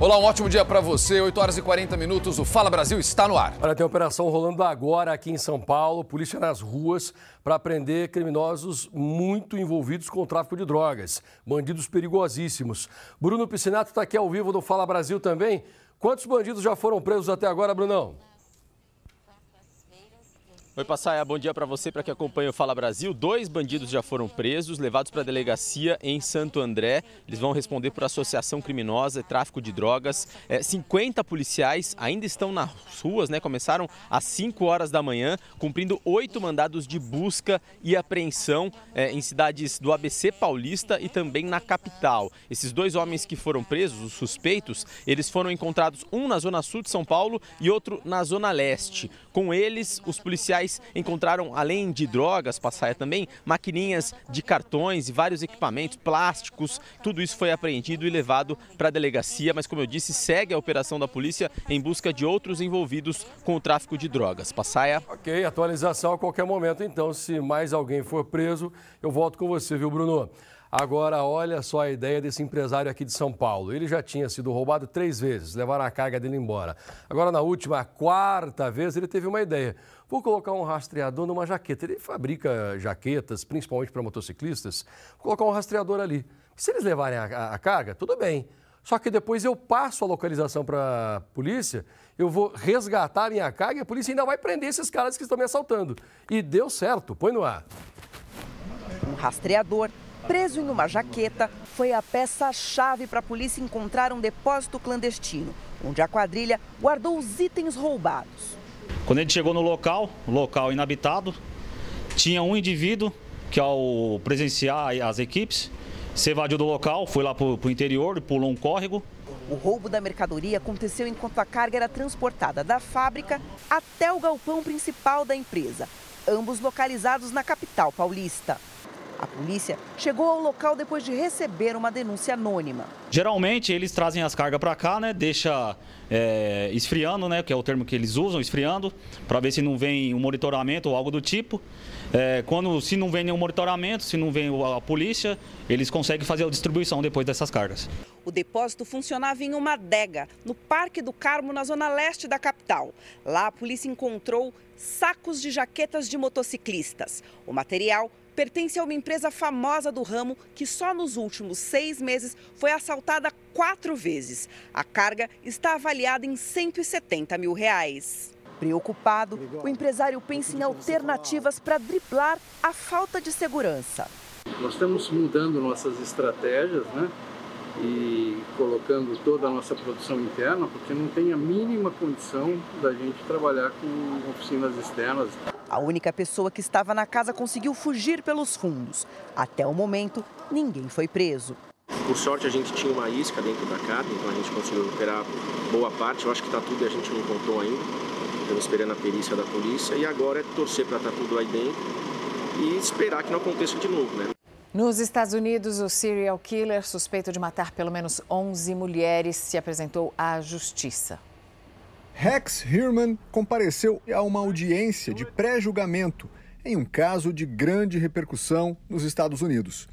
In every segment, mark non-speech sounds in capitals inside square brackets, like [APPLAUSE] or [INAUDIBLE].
Olá, um ótimo dia para você. 8 horas e 40 minutos. O Fala Brasil está no ar. Olha, tem operação rolando agora aqui em São Paulo. Polícia nas ruas para prender criminosos muito envolvidos com o tráfico de drogas. Bandidos perigosíssimos. Bruno Piscinato está aqui ao vivo do Fala Brasil também. Quantos bandidos já foram presos até agora, Brunão? Oi, Passaia, bom dia para você, para que acompanha o Fala Brasil. Dois bandidos já foram presos, levados para a delegacia em Santo André. Eles vão responder por associação criminosa e tráfico de drogas. É, 50 policiais ainda estão nas ruas, né? Começaram às 5 horas da manhã, cumprindo oito mandados de busca e apreensão é, em cidades do ABC Paulista e também na capital. Esses dois homens que foram presos, os suspeitos, eles foram encontrados um na zona sul de São Paulo e outro na zona leste. Com eles, os policiais policiais encontraram, além de drogas, passaia também, maquininhas de cartões e vários equipamentos, plásticos. Tudo isso foi apreendido e levado para a delegacia, mas como eu disse, segue a operação da polícia em busca de outros envolvidos com o tráfico de drogas. Passaia. Ok, atualização a qualquer momento. Então, se mais alguém for preso, eu volto com você, viu, Bruno? Agora, olha só a ideia desse empresário aqui de São Paulo. Ele já tinha sido roubado três vezes, levaram a carga dele embora. Agora, na última, quarta vez, ele teve uma ideia. Vou colocar um rastreador numa jaqueta. Ele fabrica jaquetas, principalmente para motociclistas. Vou colocar um rastreador ali. Se eles levarem a, a, a carga, tudo bem. Só que depois eu passo a localização para a polícia, eu vou resgatar a minha carga e a polícia ainda vai prender esses caras que estão me assaltando. E deu certo, põe no ar. Um rastreador preso em uma jaqueta, foi a peça-chave para a polícia encontrar um depósito clandestino, onde a quadrilha guardou os itens roubados. Quando a gente chegou no local, local inabitado, tinha um indivíduo que, ao presenciar as equipes, se evadiu do local, foi lá para o interior e pulou um córrego. O roubo da mercadoria aconteceu enquanto a carga era transportada da fábrica até o galpão principal da empresa, ambos localizados na capital paulista. A polícia chegou ao local depois de receber uma denúncia anônima. Geralmente eles trazem as cargas para cá, né? Deixa é, esfriando, né? Que é o termo que eles usam, esfriando, para ver se não vem um monitoramento ou algo do tipo. É, quando se não vem nenhum monitoramento, se não vem a polícia, eles conseguem fazer a distribuição depois dessas cargas. O depósito funcionava em uma adega, no Parque do Carmo, na zona leste da capital. Lá a polícia encontrou sacos de jaquetas de motociclistas. O material pertence a uma empresa famosa do ramo que só nos últimos seis meses foi assaltada quatro vezes. A carga está avaliada em 170 mil reais. Preocupado, o empresário pensa em alternativas para driblar a falta de segurança. Nós estamos mudando nossas estratégias, né? e colocando toda a nossa produção interna, porque não tem a mínima condição da gente trabalhar com oficinas externas. A única pessoa que estava na casa conseguiu fugir pelos fundos. Até o momento, ninguém foi preso. Por sorte, a gente tinha uma isca dentro da carne, então a gente conseguiu recuperar boa parte. Eu acho que está tudo e a gente não contou ainda. Estamos esperando a perícia da polícia e agora é torcer para estar tá tudo aí dentro e esperar que não aconteça de novo, né? Nos Estados Unidos, o serial killer suspeito de matar pelo menos 11 mulheres se apresentou à justiça. Rex Herman compareceu a uma audiência de pré-julgamento em um caso de grande repercussão nos Estados Unidos.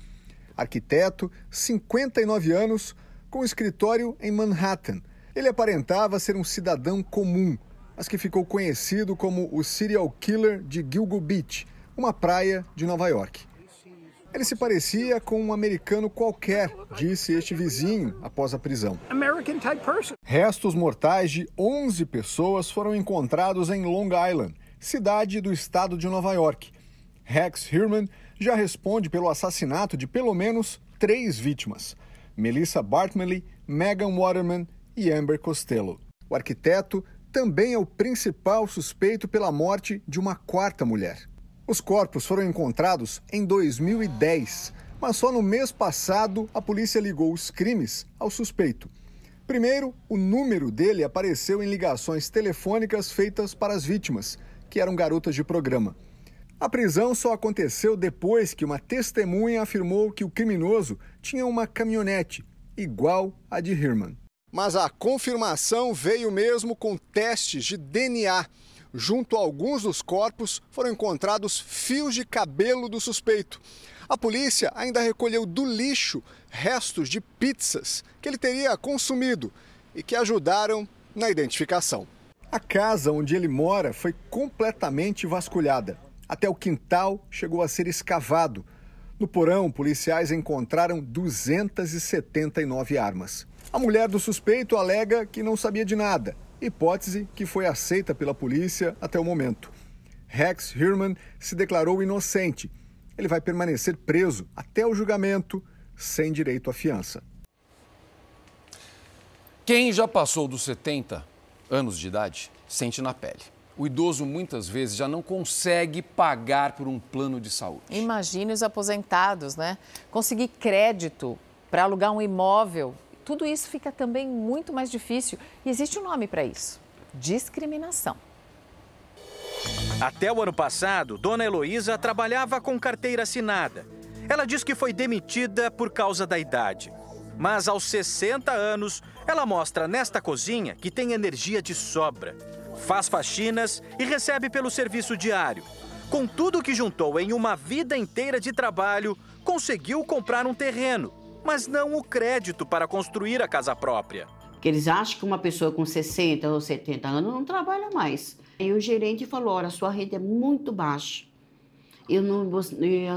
Arquiteto, 59 anos, com escritório em Manhattan. Ele aparentava ser um cidadão comum, mas que ficou conhecido como o serial killer de Gilgo Beach, uma praia de Nova York. Ele se parecia com um americano qualquer, disse este vizinho após a prisão. Restos mortais de 11 pessoas foram encontrados em Long Island, cidade do estado de Nova York. Rex Herman já responde pelo assassinato de pelo menos três vítimas: Melissa Bartmeley, Megan Waterman e Amber Costello. O arquiteto também é o principal suspeito pela morte de uma quarta mulher. Os corpos foram encontrados em 2010, mas só no mês passado a polícia ligou os crimes ao suspeito. Primeiro, o número dele apareceu em ligações telefônicas feitas para as vítimas, que eram garotas de programa. A prisão só aconteceu depois que uma testemunha afirmou que o criminoso tinha uma caminhonete igual a de Herman. Mas a confirmação veio mesmo com testes de DNA Junto a alguns dos corpos foram encontrados fios de cabelo do suspeito. A polícia ainda recolheu do lixo restos de pizzas que ele teria consumido e que ajudaram na identificação. A casa onde ele mora foi completamente vasculhada. Até o quintal chegou a ser escavado. No porão, policiais encontraram 279 armas. A mulher do suspeito alega que não sabia de nada, hipótese que foi aceita pela polícia até o momento. Rex Hirman se declarou inocente. Ele vai permanecer preso até o julgamento, sem direito à fiança. Quem já passou dos 70 anos de idade sente na pele. O idoso muitas vezes já não consegue pagar por um plano de saúde. Imagine os aposentados, né? Conseguir crédito para alugar um imóvel. Tudo isso fica também muito mais difícil. E existe um nome para isso: discriminação. Até o ano passado, Dona Heloísa trabalhava com carteira assinada. Ela diz que foi demitida por causa da idade. Mas aos 60 anos, ela mostra nesta cozinha que tem energia de sobra. Faz faxinas e recebe pelo serviço diário. Com tudo que juntou em uma vida inteira de trabalho, conseguiu comprar um terreno, mas não o crédito para construir a casa própria. Que eles acham que uma pessoa com 60 ou 70 anos não trabalha mais. E o gerente falou: olha, a sua renda é muito baixa. Eu não,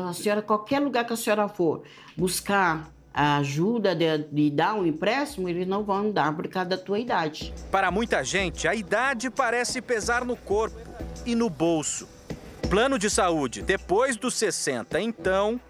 a senhora, qualquer lugar que a senhora for buscar a ajuda de, de, dar um empréstimo, eles não vão dar por causa da tua idade. Para muita gente, a idade parece pesar no corpo e no bolso. Plano de saúde depois dos 60, então.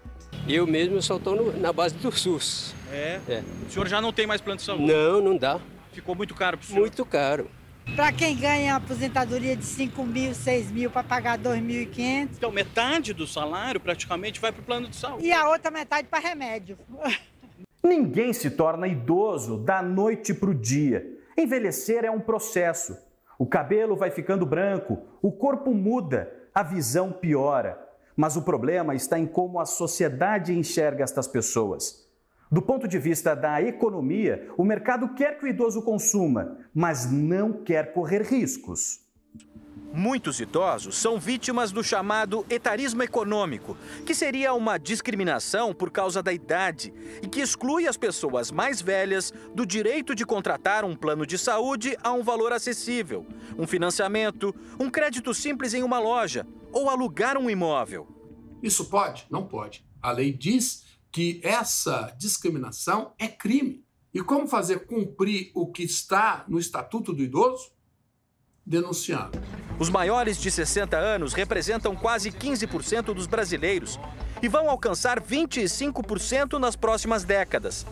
Eu mesmo só estou na base do SUS. É? é? O senhor já não tem mais plano de saúde? Não, não dá. Ficou muito caro para o senhor? Muito caro. Para quem ganha aposentadoria de 5 mil, 6 mil, para pagar 2.500. Então, metade do salário praticamente vai para o plano de saúde. E a outra metade para remédio. [LAUGHS] Ninguém se torna idoso da noite para o dia. Envelhecer é um processo. O cabelo vai ficando branco, o corpo muda, a visão piora. Mas o problema está em como a sociedade enxerga estas pessoas. Do ponto de vista da economia, o mercado quer que o idoso consuma, mas não quer correr riscos. Muitos idosos são vítimas do chamado etarismo econômico, que seria uma discriminação por causa da idade e que exclui as pessoas mais velhas do direito de contratar um plano de saúde a um valor acessível, um financiamento, um crédito simples em uma loja ou alugar um imóvel. Isso pode? Não pode. A lei diz que essa discriminação é crime. E como fazer cumprir o que está no Estatuto do Idoso? Denunciando. Os maiores de 60 anos representam quase 15% dos brasileiros e vão alcançar 25% nas próximas décadas.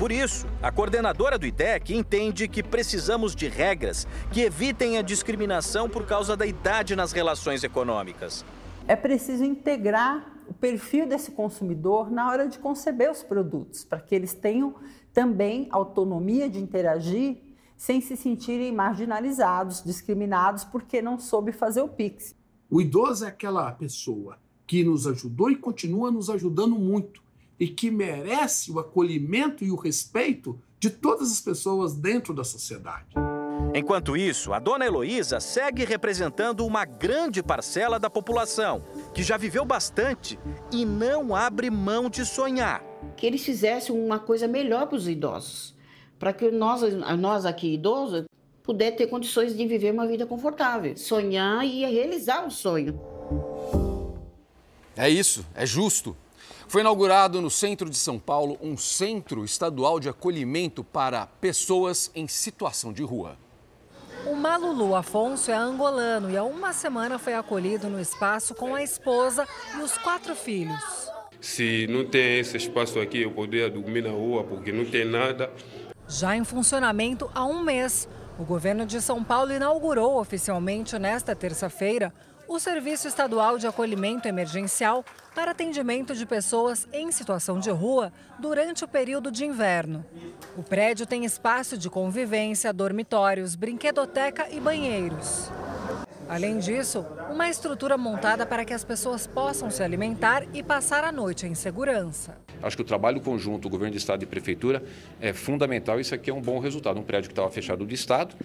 Por isso, a coordenadora do IDEC entende que precisamos de regras que evitem a discriminação por causa da idade nas relações econômicas. É preciso integrar o perfil desse consumidor na hora de conceber os produtos, para que eles tenham também autonomia de interagir sem se sentirem marginalizados, discriminados porque não soube fazer o Pix. O idoso é aquela pessoa que nos ajudou e continua nos ajudando muito e que merece o acolhimento e o respeito de todas as pessoas dentro da sociedade. Enquanto isso, a dona Heloísa segue representando uma grande parcela da população, que já viveu bastante e não abre mão de sonhar. Que eles fizessem uma coisa melhor para os idosos, para que nós, nós aqui idosos puder ter condições de viver uma vida confortável, sonhar e realizar o sonho. É isso, é justo. Foi inaugurado no centro de São Paulo um centro estadual de acolhimento para pessoas em situação de rua. O Malulu Afonso é angolano e há uma semana foi acolhido no espaço com a esposa e os quatro filhos. Se não tem esse espaço aqui, eu poderia dormir na rua porque não tem nada. Já em funcionamento há um mês, o governo de São Paulo inaugurou oficialmente nesta terça-feira o Serviço Estadual de Acolhimento Emergencial para atendimento de pessoas em situação de rua durante o período de inverno. O prédio tem espaço de convivência, dormitórios, brinquedoteca e banheiros. Além disso, uma estrutura montada para que as pessoas possam se alimentar e passar a noite em segurança. Acho que o trabalho conjunto, governo de estado e prefeitura, é fundamental. Isso aqui é um bom resultado. Um prédio que estava fechado do estado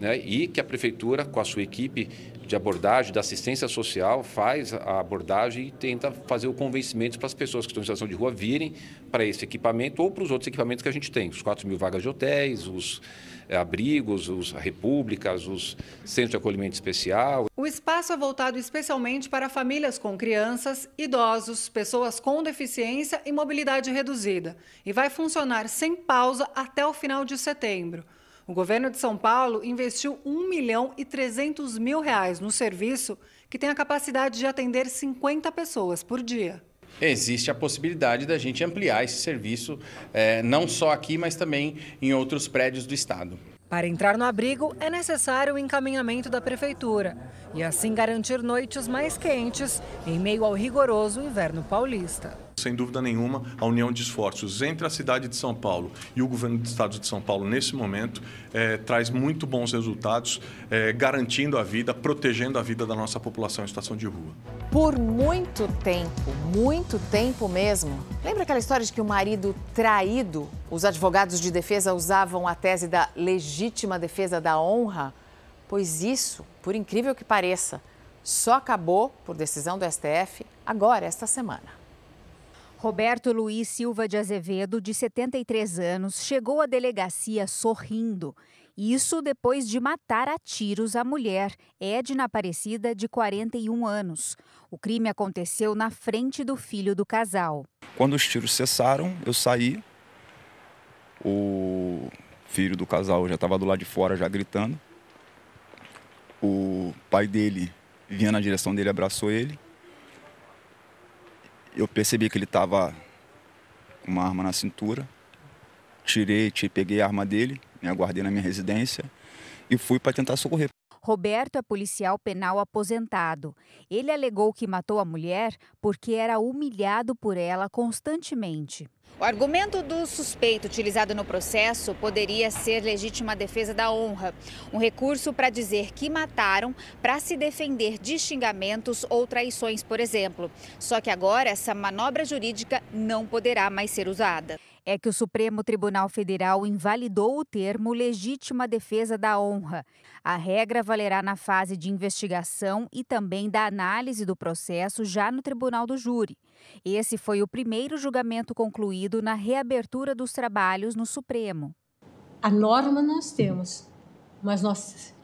né, e que a prefeitura, com a sua equipe de abordagem, da assistência social, faz a abordagem e tenta fazer o convencimento para as pessoas que estão em situação de rua virem para esse equipamento ou para os outros equipamentos que a gente tem, os 4 mil vagas de hotéis, os é, abrigos, os repúblicas, os centros de acolhimento especial. O espaço é voltado especialmente para famílias com crianças, idosos, pessoas com deficiência e mobilidade reduzida e vai funcionar sem pausa até o final de setembro. O governo de São Paulo investiu 1 milhão e 300 mil reais no serviço que tem a capacidade de atender 50 pessoas por dia. Existe a possibilidade da gente ampliar esse serviço, é, não só aqui, mas também em outros prédios do Estado. Para entrar no abrigo, é necessário o encaminhamento da prefeitura e assim garantir noites mais quentes em meio ao rigoroso inverno paulista. Sem dúvida nenhuma, a união de esforços entre a cidade de São Paulo e o governo do estado de São Paulo, nesse momento, é, traz muito bons resultados, é, garantindo a vida, protegendo a vida da nossa população em situação de rua. Por muito tempo, muito tempo mesmo. Lembra aquela história de que o marido traído, os advogados de defesa usavam a tese da legítima defesa da honra? Pois isso, por incrível que pareça, só acabou, por decisão do STF, agora, esta semana. Roberto Luiz Silva de Azevedo, de 73 anos, chegou à delegacia sorrindo. Isso depois de matar a tiros a mulher, Edna Aparecida, de 41 anos. O crime aconteceu na frente do filho do casal. Quando os tiros cessaram, eu saí. O filho do casal já estava do lado de fora, já gritando. O pai dele vinha na direção dele, abraçou ele eu percebi que ele estava com uma arma na cintura. Tirei, peguei a arma dele, me aguardei na minha residência e fui para tentar socorrer. Roberto é policial penal aposentado. Ele alegou que matou a mulher porque era humilhado por ela constantemente. O argumento do suspeito utilizado no processo poderia ser legítima defesa da honra, um recurso para dizer que mataram para se defender de xingamentos ou traições, por exemplo. Só que agora essa manobra jurídica não poderá mais ser usada é que o Supremo Tribunal Federal invalidou o termo legítima defesa da honra. A regra valerá na fase de investigação e também da análise do processo já no Tribunal do Júri. Esse foi o primeiro julgamento concluído na reabertura dos trabalhos no Supremo. A norma nós temos, mas nós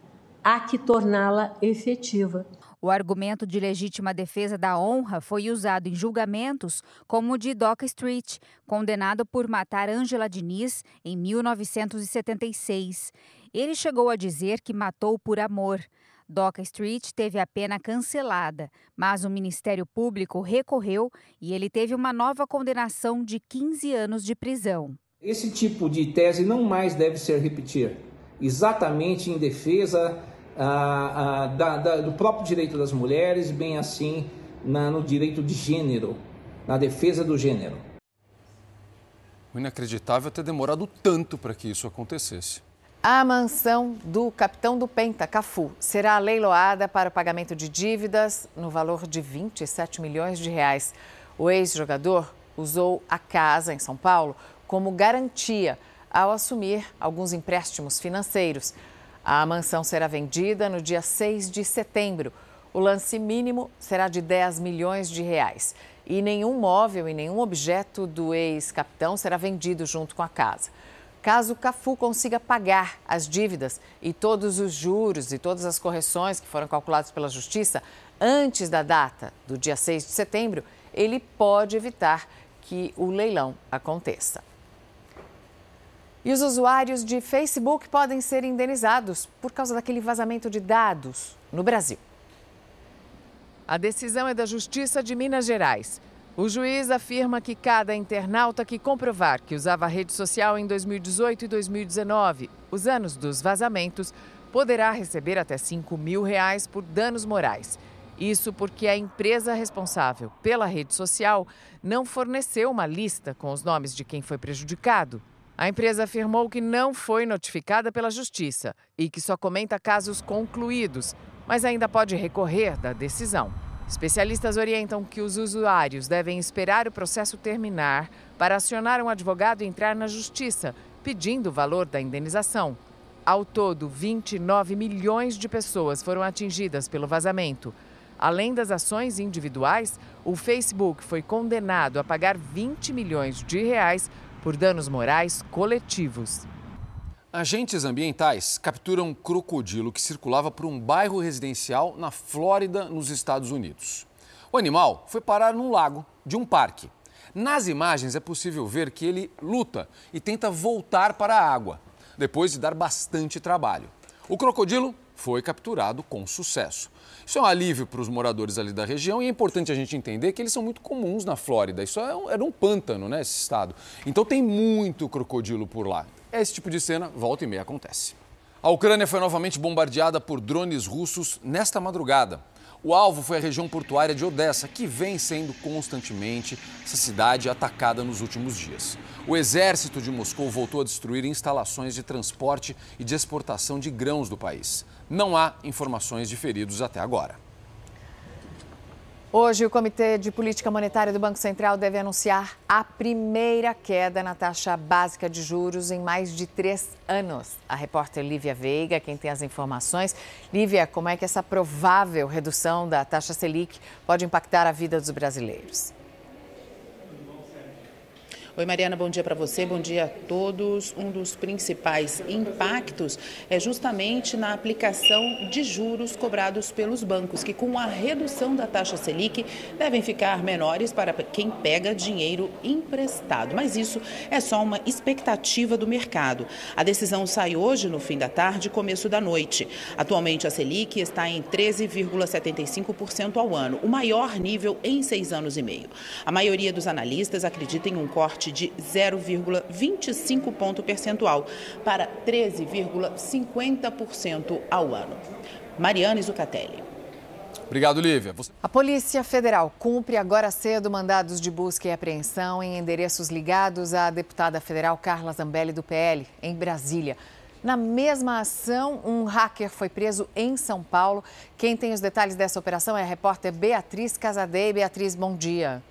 há que torná-la efetiva. O argumento de legítima defesa da honra foi usado em julgamentos como o de Doca Street, condenado por matar Angela Diniz em 1976. Ele chegou a dizer que matou por amor. Doca Street teve a pena cancelada, mas o Ministério Público recorreu e ele teve uma nova condenação de 15 anos de prisão. Esse tipo de tese não mais deve ser repetida, exatamente em defesa da, da, do próprio direito das mulheres, bem assim na, no direito de gênero, na defesa do gênero. Inacreditável ter demorado tanto para que isso acontecesse. A mansão do capitão do Penta, Cafu, será leiloada para o pagamento de dívidas no valor de 27 milhões de reais. O ex-jogador usou a casa em São Paulo como garantia ao assumir alguns empréstimos financeiros. A mansão será vendida no dia 6 de setembro. O lance mínimo será de 10 milhões de reais. E nenhum móvel e nenhum objeto do ex-capitão será vendido junto com a casa. Caso o Cafu consiga pagar as dívidas e todos os juros e todas as correções que foram calculados pela Justiça antes da data do dia 6 de setembro, ele pode evitar que o leilão aconteça. E os usuários de Facebook podem ser indenizados por causa daquele vazamento de dados no Brasil. A decisão é da Justiça de Minas Gerais. O juiz afirma que cada internauta que comprovar que usava a rede social em 2018 e 2019, os anos dos vazamentos, poderá receber até 5 mil reais por danos morais. Isso porque a empresa responsável pela rede social não forneceu uma lista com os nomes de quem foi prejudicado. A empresa afirmou que não foi notificada pela Justiça e que só comenta casos concluídos, mas ainda pode recorrer da decisão. Especialistas orientam que os usuários devem esperar o processo terminar para acionar um advogado e entrar na Justiça, pedindo o valor da indenização. Ao todo, 29 milhões de pessoas foram atingidas pelo vazamento. Além das ações individuais, o Facebook foi condenado a pagar 20 milhões de reais por danos morais coletivos. Agentes ambientais capturam um crocodilo que circulava por um bairro residencial na Flórida, nos Estados Unidos. O animal foi parar num lago de um parque. Nas imagens é possível ver que ele luta e tenta voltar para a água, depois de dar bastante trabalho. O crocodilo foi capturado com sucesso. Isso é um alívio para os moradores ali da região e é importante a gente entender que eles são muito comuns na Flórida. Isso é um, era um pântano, né, esse estado. Então tem muito crocodilo por lá. Esse tipo de cena, volta e meia, acontece. A Ucrânia foi novamente bombardeada por drones russos nesta madrugada. O alvo foi a região portuária de Odessa, que vem sendo constantemente essa cidade atacada nos últimos dias. O exército de Moscou voltou a destruir instalações de transporte e de exportação de grãos do país. Não há informações de feridos até agora. Hoje, o Comitê de Política Monetária do Banco Central deve anunciar a primeira queda na taxa básica de juros em mais de três anos. A repórter Lívia Veiga, quem tem as informações. Lívia, como é que essa provável redução da taxa Selic pode impactar a vida dos brasileiros? Oi, Mariana, bom dia para você, bom dia a todos. Um dos principais impactos é justamente na aplicação de juros cobrados pelos bancos, que com a redução da taxa Selic devem ficar menores para quem pega dinheiro emprestado. Mas isso é só uma expectativa do mercado. A decisão sai hoje, no fim da tarde, começo da noite. Atualmente, a Selic está em 13,75% ao ano, o maior nível em seis anos e meio. A maioria dos analistas acredita em um corte corte de 0,25 ponto percentual para 13,50% ao ano. Mariana Zucatelli. Obrigado, Lívia. A Polícia Federal cumpre agora cedo mandados de busca e apreensão em endereços ligados à deputada federal Carla Zambelli, do PL, em Brasília. Na mesma ação, um hacker foi preso em São Paulo. Quem tem os detalhes dessa operação é a repórter Beatriz Casadei. Beatriz, bom dia.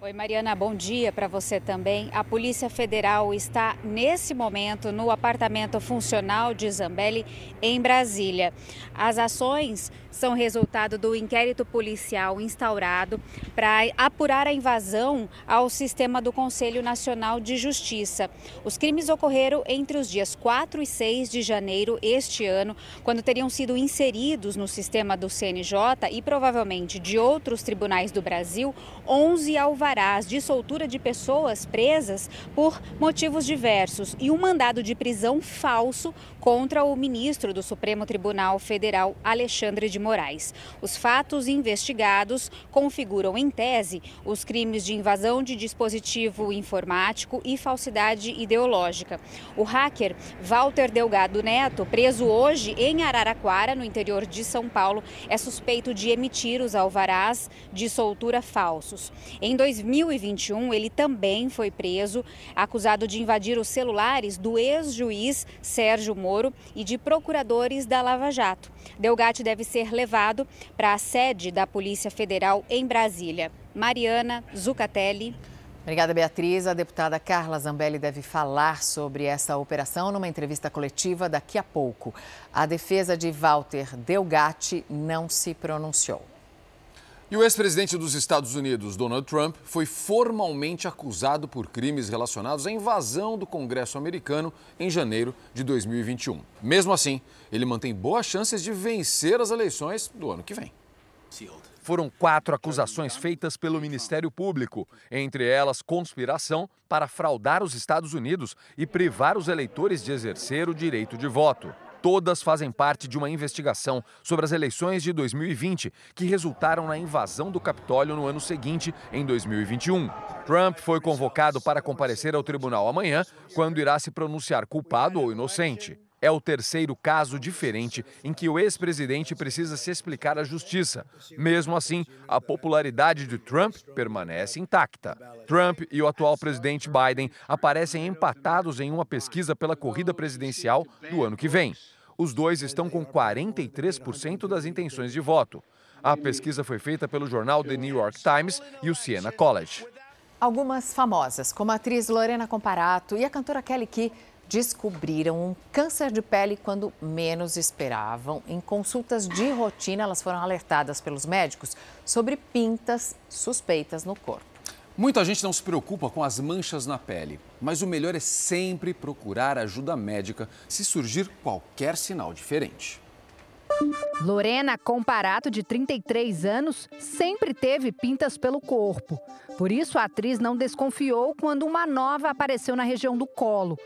Oi, Mariana, bom dia para você também. A Polícia Federal está nesse momento no apartamento funcional de Zambelli, em Brasília. As ações são resultado do inquérito policial instaurado para apurar a invasão ao sistema do Conselho Nacional de Justiça. Os crimes ocorreram entre os dias 4 e 6 de janeiro este ano, quando teriam sido inseridos no sistema do CNJ e provavelmente de outros tribunais do Brasil 11 alvarás de soltura de pessoas presas por motivos diversos e um mandado de prisão falso contra o ministro do Supremo Tribunal Federal, Alexandre de Moraes. Os fatos investigados configuram, em tese, os crimes de invasão de dispositivo informático e falsidade ideológica. O hacker Walter Delgado Neto, preso hoje em Araraquara, no interior de São Paulo, é suspeito de emitir os alvarás de soltura falsos. Em 2021, ele também foi preso, acusado de invadir os celulares do ex-juiz Sérgio Moro e de procuradores da Lava Jato. Delgatti deve ser levado para a sede da Polícia Federal em Brasília. Mariana Zucatelli. Obrigada, Beatriz. A deputada Carla Zambelli deve falar sobre essa operação numa entrevista coletiva daqui a pouco. A defesa de Walter Delgatti não se pronunciou. E o ex-presidente dos Estados Unidos, Donald Trump, foi formalmente acusado por crimes relacionados à invasão do Congresso americano em janeiro de 2021. Mesmo assim, ele mantém boas chances de vencer as eleições do ano que vem. Foram quatro acusações feitas pelo Ministério Público, entre elas conspiração para fraudar os Estados Unidos e privar os eleitores de exercer o direito de voto. Todas fazem parte de uma investigação sobre as eleições de 2020, que resultaram na invasão do Capitólio no ano seguinte, em 2021. Trump foi convocado para comparecer ao tribunal amanhã, quando irá se pronunciar culpado ou inocente. É o terceiro caso diferente em que o ex-presidente precisa se explicar à justiça. Mesmo assim, a popularidade de Trump permanece intacta. Trump e o atual presidente Biden aparecem empatados em uma pesquisa pela corrida presidencial do ano que vem. Os dois estão com 43% das intenções de voto. A pesquisa foi feita pelo jornal The New York Times e o Siena College. Algumas famosas, como a atriz Lorena Comparato e a cantora Kelly Key, descobriram um câncer de pele quando menos esperavam. Em consultas de rotina, elas foram alertadas pelos médicos sobre pintas suspeitas no corpo. Muita gente não se preocupa com as manchas na pele, mas o melhor é sempre procurar ajuda médica se surgir qualquer sinal diferente. Lorena Comparato, de 33 anos, sempre teve pintas pelo corpo. Por isso, a atriz não desconfiou quando uma nova apareceu na região do colo.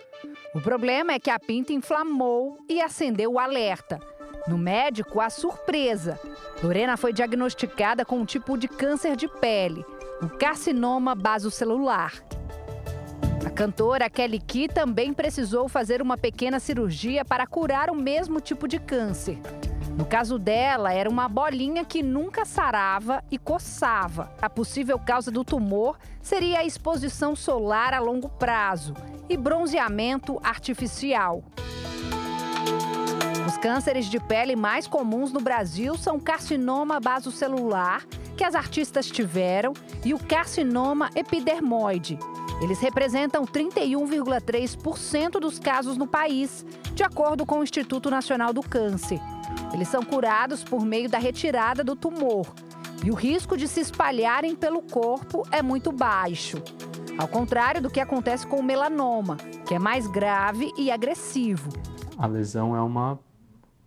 O problema é que a pinta inflamou e acendeu o alerta. No médico, a surpresa. Lorena foi diagnosticada com um tipo de câncer de pele, o carcinoma basocelular. A cantora Kelly Key também precisou fazer uma pequena cirurgia para curar o mesmo tipo de câncer. No caso dela, era uma bolinha que nunca sarava e coçava. A possível causa do tumor seria a exposição solar a longo prazo e bronzeamento artificial. Os cânceres de pele mais comuns no Brasil são carcinoma basocelular, que as artistas tiveram, e o carcinoma epidermoide. Eles representam 31,3% dos casos no país, de acordo com o Instituto Nacional do Câncer. Eles são curados por meio da retirada do tumor e o risco de se espalharem pelo corpo é muito baixo. Ao contrário do que acontece com o melanoma, que é mais grave e agressivo. A lesão é uma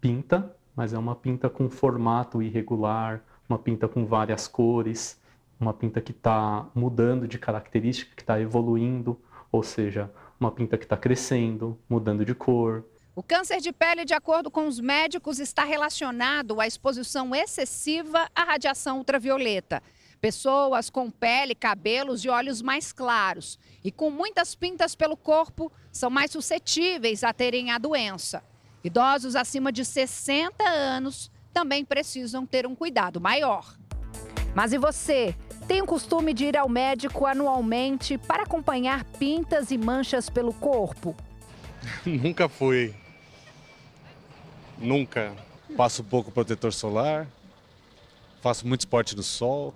pinta, mas é uma pinta com formato irregular, uma pinta com várias cores, uma pinta que está mudando de característica, que está evoluindo, ou seja, uma pinta que está crescendo, mudando de cor, o câncer de pele, de acordo com os médicos, está relacionado à exposição excessiva à radiação ultravioleta. Pessoas com pele, cabelos e olhos mais claros e com muitas pintas pelo corpo são mais suscetíveis a terem a doença. Idosos acima de 60 anos também precisam ter um cuidado maior. Mas e você? Tem o costume de ir ao médico anualmente para acompanhar pintas e manchas pelo corpo? [LAUGHS] Nunca fui. Nunca. Passo pouco protetor solar. Faço muito esporte no sol.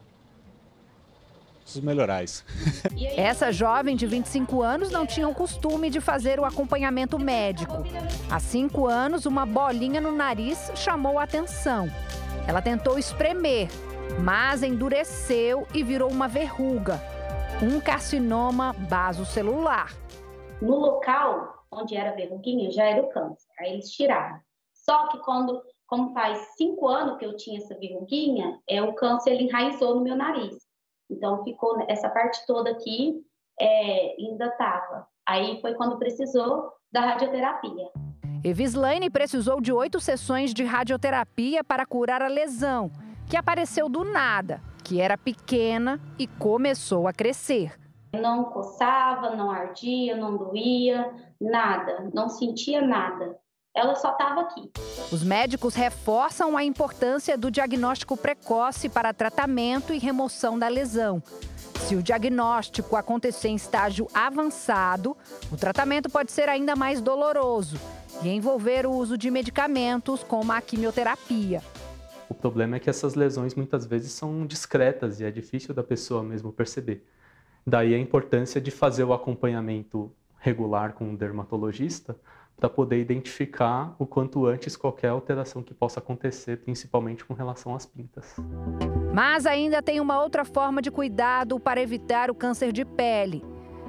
Os melhorais. [LAUGHS] Essa jovem de 25 anos não tinha o costume de fazer o acompanhamento médico. Há cinco anos, uma bolinha no nariz chamou a atenção. Ela tentou espremer, mas endureceu e virou uma verruga, um carcinoma basocelular. No local onde era a verruguinha já era o câncer, aí eles tiraram. Só que quando, como faz cinco anos que eu tinha essa verruguinha, é, o câncer ele enraizou no meu nariz. Então ficou essa parte toda aqui é, ainda estava. Aí foi quando precisou da radioterapia. Evislaine precisou de oito sessões de radioterapia para curar a lesão, que apareceu do nada, que era pequena e começou a crescer. Não coçava, não ardia, não doía, nada, não sentia nada ela só estava aqui. Os médicos reforçam a importância do diagnóstico precoce para tratamento e remoção da lesão. Se o diagnóstico acontecer em estágio avançado, o tratamento pode ser ainda mais doloroso e envolver o uso de medicamentos como a quimioterapia. O problema é que essas lesões muitas vezes são discretas e é difícil da pessoa mesmo perceber. Daí a importância de fazer o acompanhamento regular com um dermatologista para poder identificar o quanto antes qualquer alteração que possa acontecer, principalmente com relação às pintas. Mas ainda tem uma outra forma de cuidado para evitar o câncer de pele.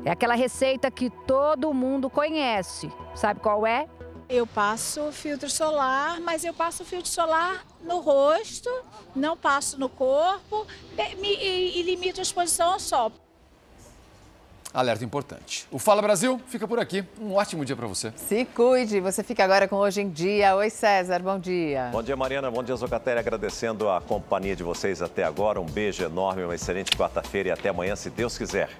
É aquela receita que todo mundo conhece. Sabe qual é? Eu passo filtro solar, mas eu passo filtro solar no rosto, não passo no corpo e, limito a exposição ao sol. Alerta importante. O Fala Brasil fica por aqui. Um ótimo dia para você. Se cuide. Você fica agora com Hoje em Dia. Oi, César. Bom dia. Bom dia, Mariana. Bom dia, Zocatéria. Agradecendo a companhia de vocês até agora. Um beijo enorme, uma excelente quarta-feira e até amanhã, se Deus quiser.